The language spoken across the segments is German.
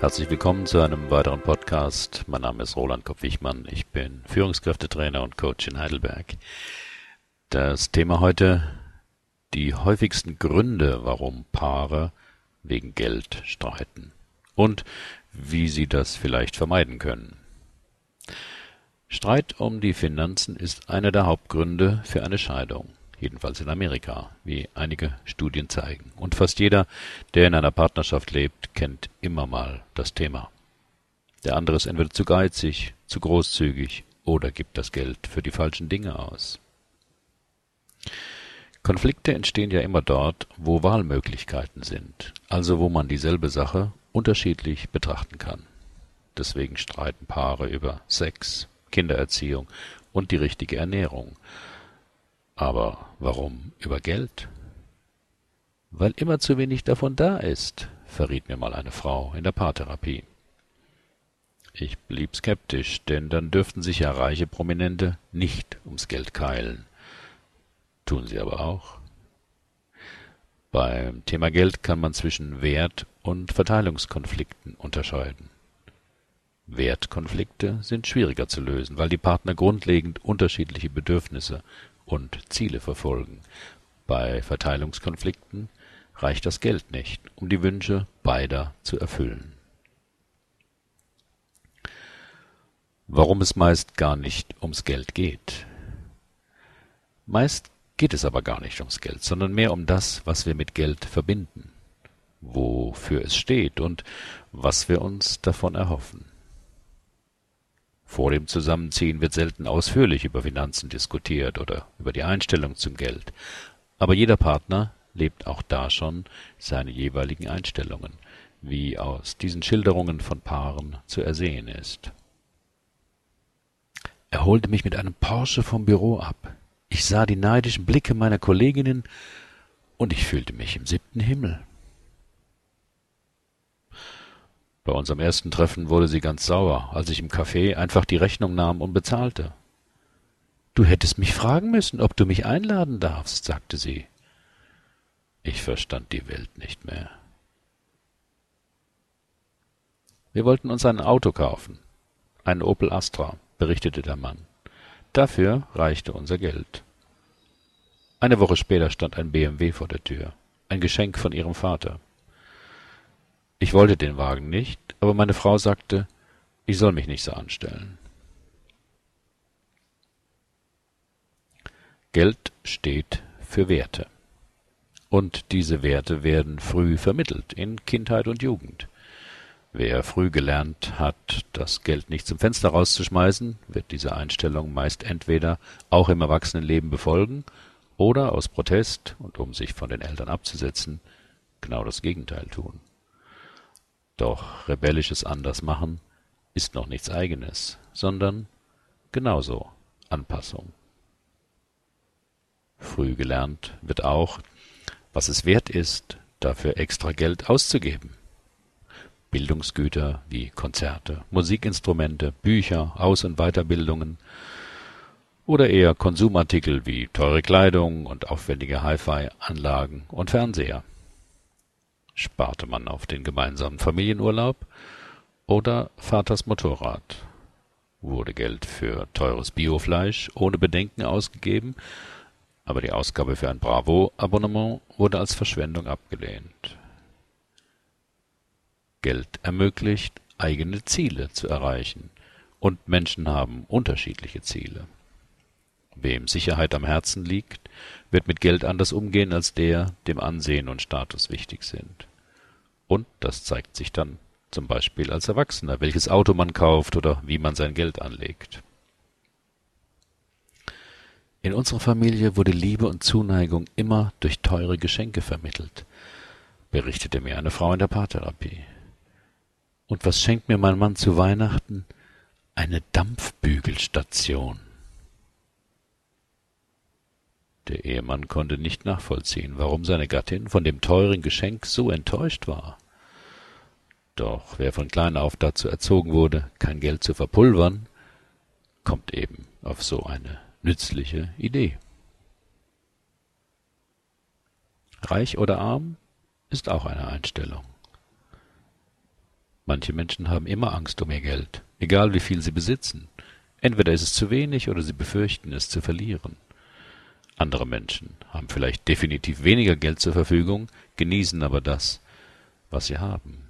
Herzlich willkommen zu einem weiteren Podcast. Mein Name ist Roland Kopp-Wichmann. Ich bin Führungskräftetrainer und Coach in Heidelberg. Das Thema heute die häufigsten Gründe, warum Paare wegen Geld streiten und wie sie das vielleicht vermeiden können. Streit um die Finanzen ist einer der Hauptgründe für eine Scheidung jedenfalls in Amerika, wie einige Studien zeigen. Und fast jeder, der in einer Partnerschaft lebt, kennt immer mal das Thema. Der andere ist entweder zu geizig, zu großzügig oder gibt das Geld für die falschen Dinge aus. Konflikte entstehen ja immer dort, wo Wahlmöglichkeiten sind, also wo man dieselbe Sache unterschiedlich betrachten kann. Deswegen streiten Paare über Sex, Kindererziehung und die richtige Ernährung, aber warum über Geld? Weil immer zu wenig davon da ist, verriet mir mal eine Frau in der Paartherapie. Ich blieb skeptisch, denn dann dürften sich ja reiche Prominente nicht ums Geld keilen. Tun sie aber auch. Beim Thema Geld kann man zwischen Wert- und Verteilungskonflikten unterscheiden. Wertkonflikte sind schwieriger zu lösen, weil die Partner grundlegend unterschiedliche Bedürfnisse und Ziele verfolgen. Bei Verteilungskonflikten reicht das Geld nicht, um die Wünsche beider zu erfüllen. Warum es meist gar nicht ums Geld geht. Meist geht es aber gar nicht ums Geld, sondern mehr um das, was wir mit Geld verbinden, wofür es steht und was wir uns davon erhoffen. Vor dem Zusammenziehen wird selten ausführlich über Finanzen diskutiert oder über die Einstellung zum Geld, aber jeder Partner lebt auch da schon seine jeweiligen Einstellungen, wie aus diesen Schilderungen von Paaren zu ersehen ist. Er holte mich mit einem Porsche vom Büro ab. Ich sah die neidischen Blicke meiner Kolleginnen und ich fühlte mich im siebten Himmel. Bei unserem ersten Treffen wurde sie ganz sauer, als ich im Café einfach die Rechnung nahm und bezahlte. Du hättest mich fragen müssen, ob du mich einladen darfst, sagte sie. Ich verstand die Welt nicht mehr. Wir wollten uns ein Auto kaufen. Ein Opel Astra, berichtete der Mann. Dafür reichte unser Geld. Eine Woche später stand ein BMW vor der Tür, ein Geschenk von ihrem Vater. Ich wollte den Wagen nicht, aber meine Frau sagte, ich soll mich nicht so anstellen. Geld steht für Werte. Und diese Werte werden früh vermittelt, in Kindheit und Jugend. Wer früh gelernt hat, das Geld nicht zum Fenster rauszuschmeißen, wird diese Einstellung meist entweder auch im Erwachsenenleben befolgen oder aus Protest und um sich von den Eltern abzusetzen, genau das Gegenteil tun. Doch rebellisches Andersmachen ist noch nichts Eigenes, sondern genauso Anpassung. Früh gelernt wird auch, was es wert ist, dafür extra Geld auszugeben. Bildungsgüter wie Konzerte, Musikinstrumente, Bücher, Aus- und Weiterbildungen oder eher Konsumartikel wie teure Kleidung und aufwendige Hi-Fi-Anlagen und Fernseher. Sparte man auf den gemeinsamen Familienurlaub oder Vaters Motorrad? Wurde Geld für teures Biofleisch ohne Bedenken ausgegeben, aber die Ausgabe für ein Bravo-Abonnement wurde als Verschwendung abgelehnt. Geld ermöglicht, eigene Ziele zu erreichen, und Menschen haben unterschiedliche Ziele. Wem Sicherheit am Herzen liegt, wird mit Geld anders umgehen als der, dem Ansehen und Status wichtig sind. Und das zeigt sich dann zum Beispiel als Erwachsener, welches Auto man kauft oder wie man sein Geld anlegt. In unserer Familie wurde Liebe und Zuneigung immer durch teure Geschenke vermittelt, berichtete mir eine Frau in der Paartherapie. Und was schenkt mir mein Mann zu Weihnachten? Eine Dampfbügelstation. Der Ehemann konnte nicht nachvollziehen, warum seine Gattin von dem teuren Geschenk so enttäuscht war. Doch wer von klein auf dazu erzogen wurde, kein Geld zu verpulvern, kommt eben auf so eine nützliche Idee. Reich oder arm ist auch eine Einstellung. Manche Menschen haben immer Angst um ihr Geld, egal wie viel sie besitzen. Entweder ist es zu wenig oder sie befürchten es zu verlieren. Andere Menschen haben vielleicht definitiv weniger Geld zur Verfügung, genießen aber das, was sie haben.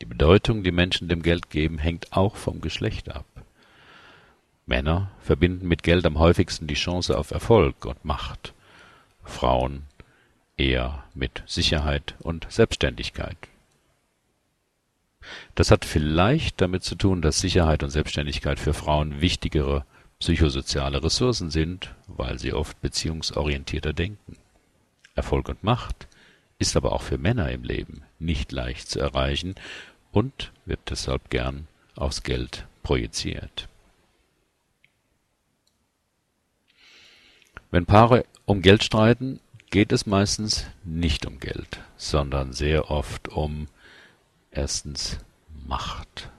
Die Bedeutung, die Menschen dem Geld geben, hängt auch vom Geschlecht ab. Männer verbinden mit Geld am häufigsten die Chance auf Erfolg und Macht, Frauen eher mit Sicherheit und Selbstständigkeit. Das hat vielleicht damit zu tun, dass Sicherheit und Selbstständigkeit für Frauen wichtigere psychosoziale Ressourcen sind, weil sie oft beziehungsorientierter denken. Erfolg und Macht ist aber auch für Männer im Leben nicht leicht zu erreichen und wird deshalb gern aufs Geld projiziert. Wenn Paare um Geld streiten, geht es meistens nicht um Geld, sondern sehr oft um erstens Macht.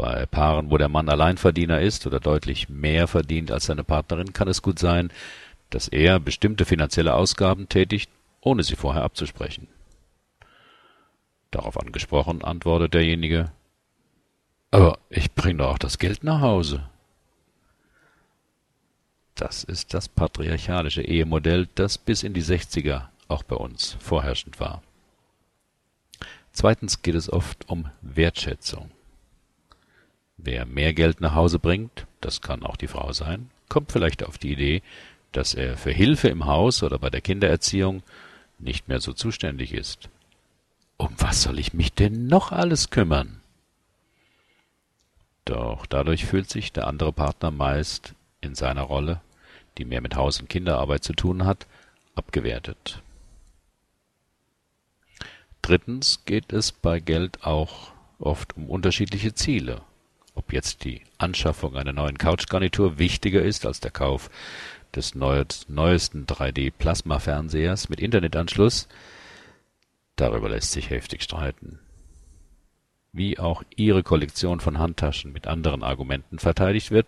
Bei Paaren, wo der Mann Alleinverdiener ist oder deutlich mehr verdient als seine Partnerin, kann es gut sein, dass er bestimmte finanzielle Ausgaben tätigt, ohne sie vorher abzusprechen. Darauf angesprochen, antwortet derjenige, aber ich bringe doch auch das Geld nach Hause. Das ist das patriarchalische Ehemodell, das bis in die Sechziger auch bei uns vorherrschend war. Zweitens geht es oft um Wertschätzung. Wer mehr Geld nach Hause bringt, das kann auch die Frau sein, kommt vielleicht auf die Idee, dass er für Hilfe im Haus oder bei der Kindererziehung nicht mehr so zuständig ist. Um was soll ich mich denn noch alles kümmern? Doch dadurch fühlt sich der andere Partner meist in seiner Rolle, die mehr mit Haus- und Kinderarbeit zu tun hat, abgewertet. Drittens geht es bei Geld auch oft um unterschiedliche Ziele. Ob jetzt die Anschaffung einer neuen Couchgarnitur wichtiger ist als der Kauf des neuesten 3D-Plasma-Fernsehers mit Internetanschluss, darüber lässt sich heftig streiten. Wie auch ihre Kollektion von Handtaschen mit anderen Argumenten verteidigt wird,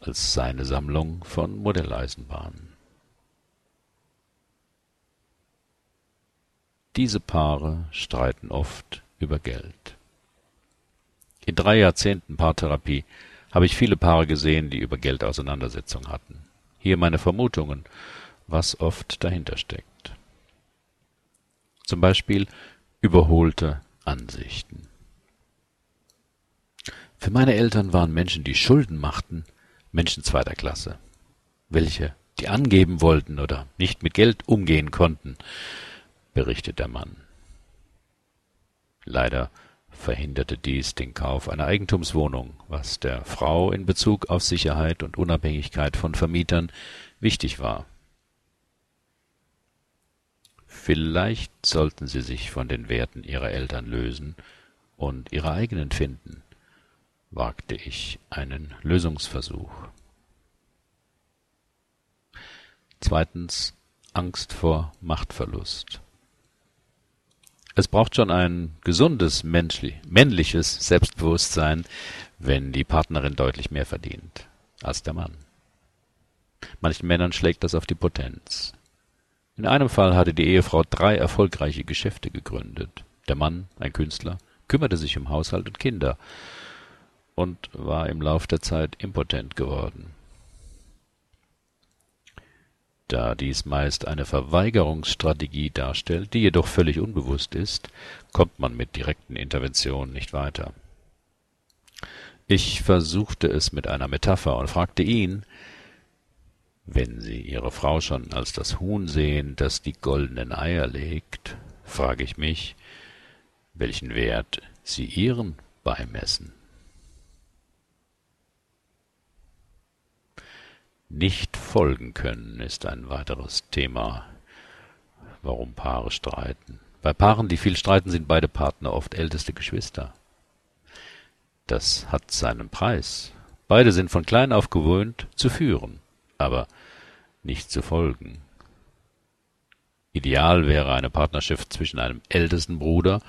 als seine Sammlung von Modelleisenbahnen. Diese Paare streiten oft über Geld. In drei Jahrzehnten Paartherapie habe ich viele Paare gesehen, die über Geld Auseinandersetzungen hatten. Hier meine Vermutungen, was oft dahinter steckt. Zum Beispiel überholte Ansichten. Für meine Eltern waren Menschen, die Schulden machten, Menschen zweiter Klasse. Welche, die angeben wollten oder nicht mit Geld umgehen konnten, berichtet der Mann. Leider verhinderte dies den Kauf einer Eigentumswohnung, was der Frau in Bezug auf Sicherheit und Unabhängigkeit von Vermietern wichtig war. Vielleicht sollten sie sich von den Werten ihrer Eltern lösen und ihre eigenen finden, wagte ich einen Lösungsversuch. Zweitens Angst vor Machtverlust. Es braucht schon ein gesundes männliches Selbstbewusstsein, wenn die Partnerin deutlich mehr verdient als der Mann. Manchen Männern schlägt das auf die Potenz. In einem Fall hatte die Ehefrau drei erfolgreiche Geschäfte gegründet. Der Mann, ein Künstler, kümmerte sich um Haushalt und Kinder und war im Lauf der Zeit impotent geworden. Da dies meist eine Verweigerungsstrategie darstellt, die jedoch völlig unbewusst ist, kommt man mit direkten Interventionen nicht weiter. Ich versuchte es mit einer Metapher und fragte ihn, wenn Sie Ihre Frau schon als das Huhn sehen, das die goldenen Eier legt, frage ich mich, welchen Wert Sie ihren beimessen. Nicht folgen können ist ein weiteres Thema, warum Paare streiten. Bei Paaren, die viel streiten, sind beide Partner oft älteste Geschwister. Das hat seinen Preis. Beide sind von klein auf gewöhnt zu führen, aber nicht zu folgen. Ideal wäre eine Partnerschaft zwischen einem ältesten Bruder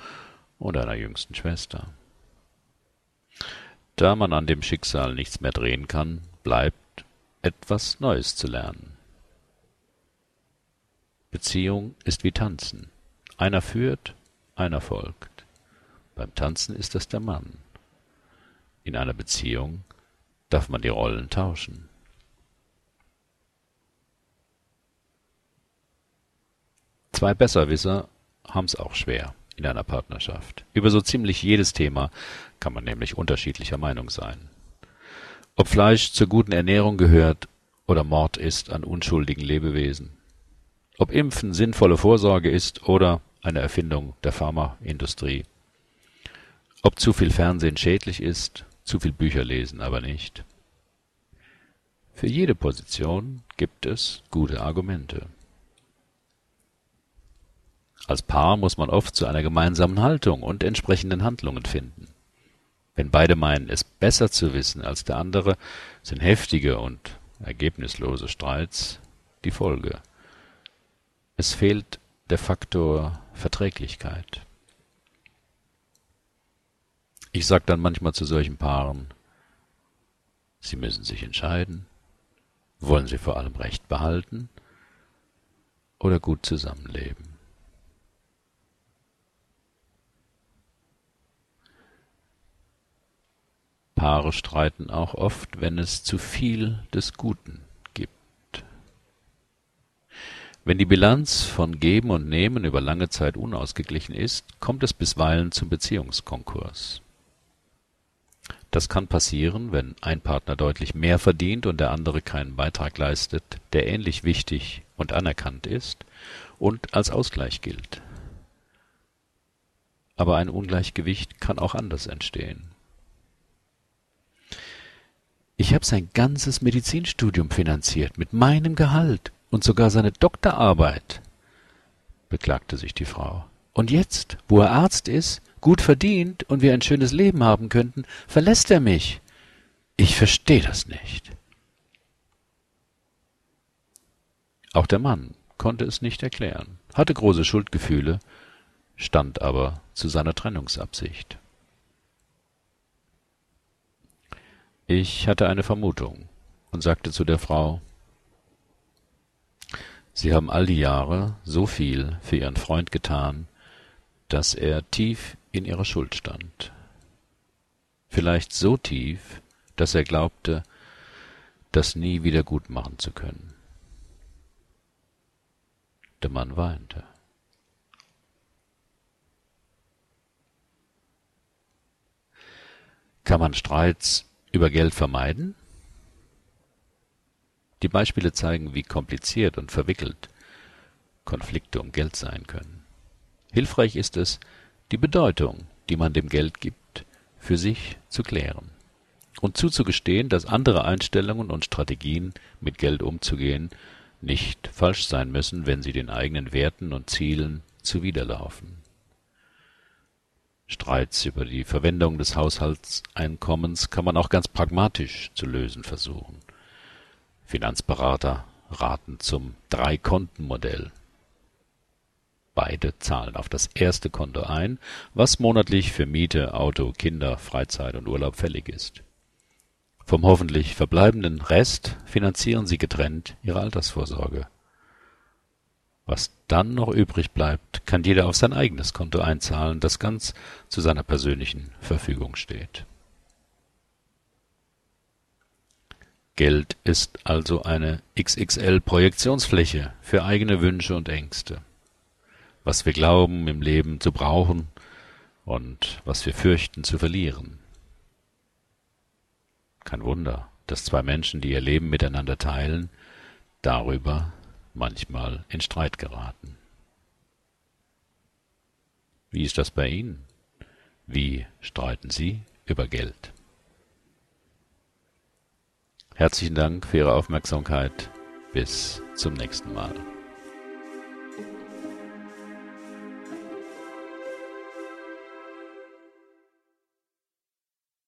und einer jüngsten Schwester. Da man an dem Schicksal nichts mehr drehen kann, bleibt etwas Neues zu lernen. Beziehung ist wie Tanzen. Einer führt, einer folgt. Beim Tanzen ist es der Mann. In einer Beziehung darf man die Rollen tauschen. Zwei Besserwisser haben's auch schwer in einer Partnerschaft. Über so ziemlich jedes Thema kann man nämlich unterschiedlicher Meinung sein. Ob Fleisch zur guten Ernährung gehört oder Mord ist an unschuldigen Lebewesen. Ob Impfen sinnvolle Vorsorge ist oder eine Erfindung der Pharmaindustrie. Ob zu viel Fernsehen schädlich ist, zu viel Bücher lesen aber nicht. Für jede Position gibt es gute Argumente. Als Paar muss man oft zu einer gemeinsamen Haltung und entsprechenden Handlungen finden. Wenn beide meinen, es besser zu wissen als der andere, sind heftige und ergebnislose Streits die Folge. Es fehlt der Faktor Verträglichkeit. Ich sag dann manchmal zu solchen Paaren, Sie müssen sich entscheiden, wollen Sie vor allem Recht behalten oder gut zusammenleben? Paare streiten auch oft, wenn es zu viel des Guten gibt. Wenn die Bilanz von Geben und Nehmen über lange Zeit unausgeglichen ist, kommt es bisweilen zum Beziehungskonkurs. Das kann passieren, wenn ein Partner deutlich mehr verdient und der andere keinen Beitrag leistet, der ähnlich wichtig und anerkannt ist und als Ausgleich gilt. Aber ein Ungleichgewicht kann auch anders entstehen. Ich habe sein ganzes Medizinstudium finanziert, mit meinem Gehalt und sogar seine Doktorarbeit, beklagte sich die Frau. Und jetzt, wo er Arzt ist, gut verdient und wir ein schönes Leben haben könnten, verlässt er mich. Ich verstehe das nicht. Auch der Mann konnte es nicht erklären, hatte große Schuldgefühle, stand aber zu seiner Trennungsabsicht. Ich hatte eine Vermutung und sagte zu der Frau, Sie haben all die Jahre so viel für Ihren Freund getan, dass er tief in ihrer Schuld stand. Vielleicht so tief, dass er glaubte, das nie wieder gut machen zu können. Der Mann weinte. Kann man Streits über Geld vermeiden? Die Beispiele zeigen, wie kompliziert und verwickelt Konflikte um Geld sein können. Hilfreich ist es, die Bedeutung, die man dem Geld gibt, für sich zu klären und zuzugestehen, dass andere Einstellungen und Strategien, mit Geld umzugehen, nicht falsch sein müssen, wenn sie den eigenen Werten und Zielen zuwiderlaufen. Streits über die Verwendung des Haushaltseinkommens kann man auch ganz pragmatisch zu lösen versuchen. Finanzberater raten zum Drei-Konten-Modell. Beide zahlen auf das erste Konto ein, was monatlich für Miete, Auto, Kinder, Freizeit und Urlaub fällig ist. Vom hoffentlich verbleibenden Rest finanzieren sie getrennt ihre Altersvorsorge. Was dann noch übrig bleibt, kann jeder auf sein eigenes Konto einzahlen, das ganz zu seiner persönlichen Verfügung steht. Geld ist also eine XXL-Projektionsfläche für eigene Wünsche und Ängste. Was wir glauben im Leben zu brauchen und was wir fürchten zu verlieren. Kein Wunder, dass zwei Menschen, die ihr Leben miteinander teilen, darüber manchmal in Streit geraten. Wie ist das bei Ihnen? Wie streiten Sie über Geld? Herzlichen Dank für Ihre Aufmerksamkeit. Bis zum nächsten Mal.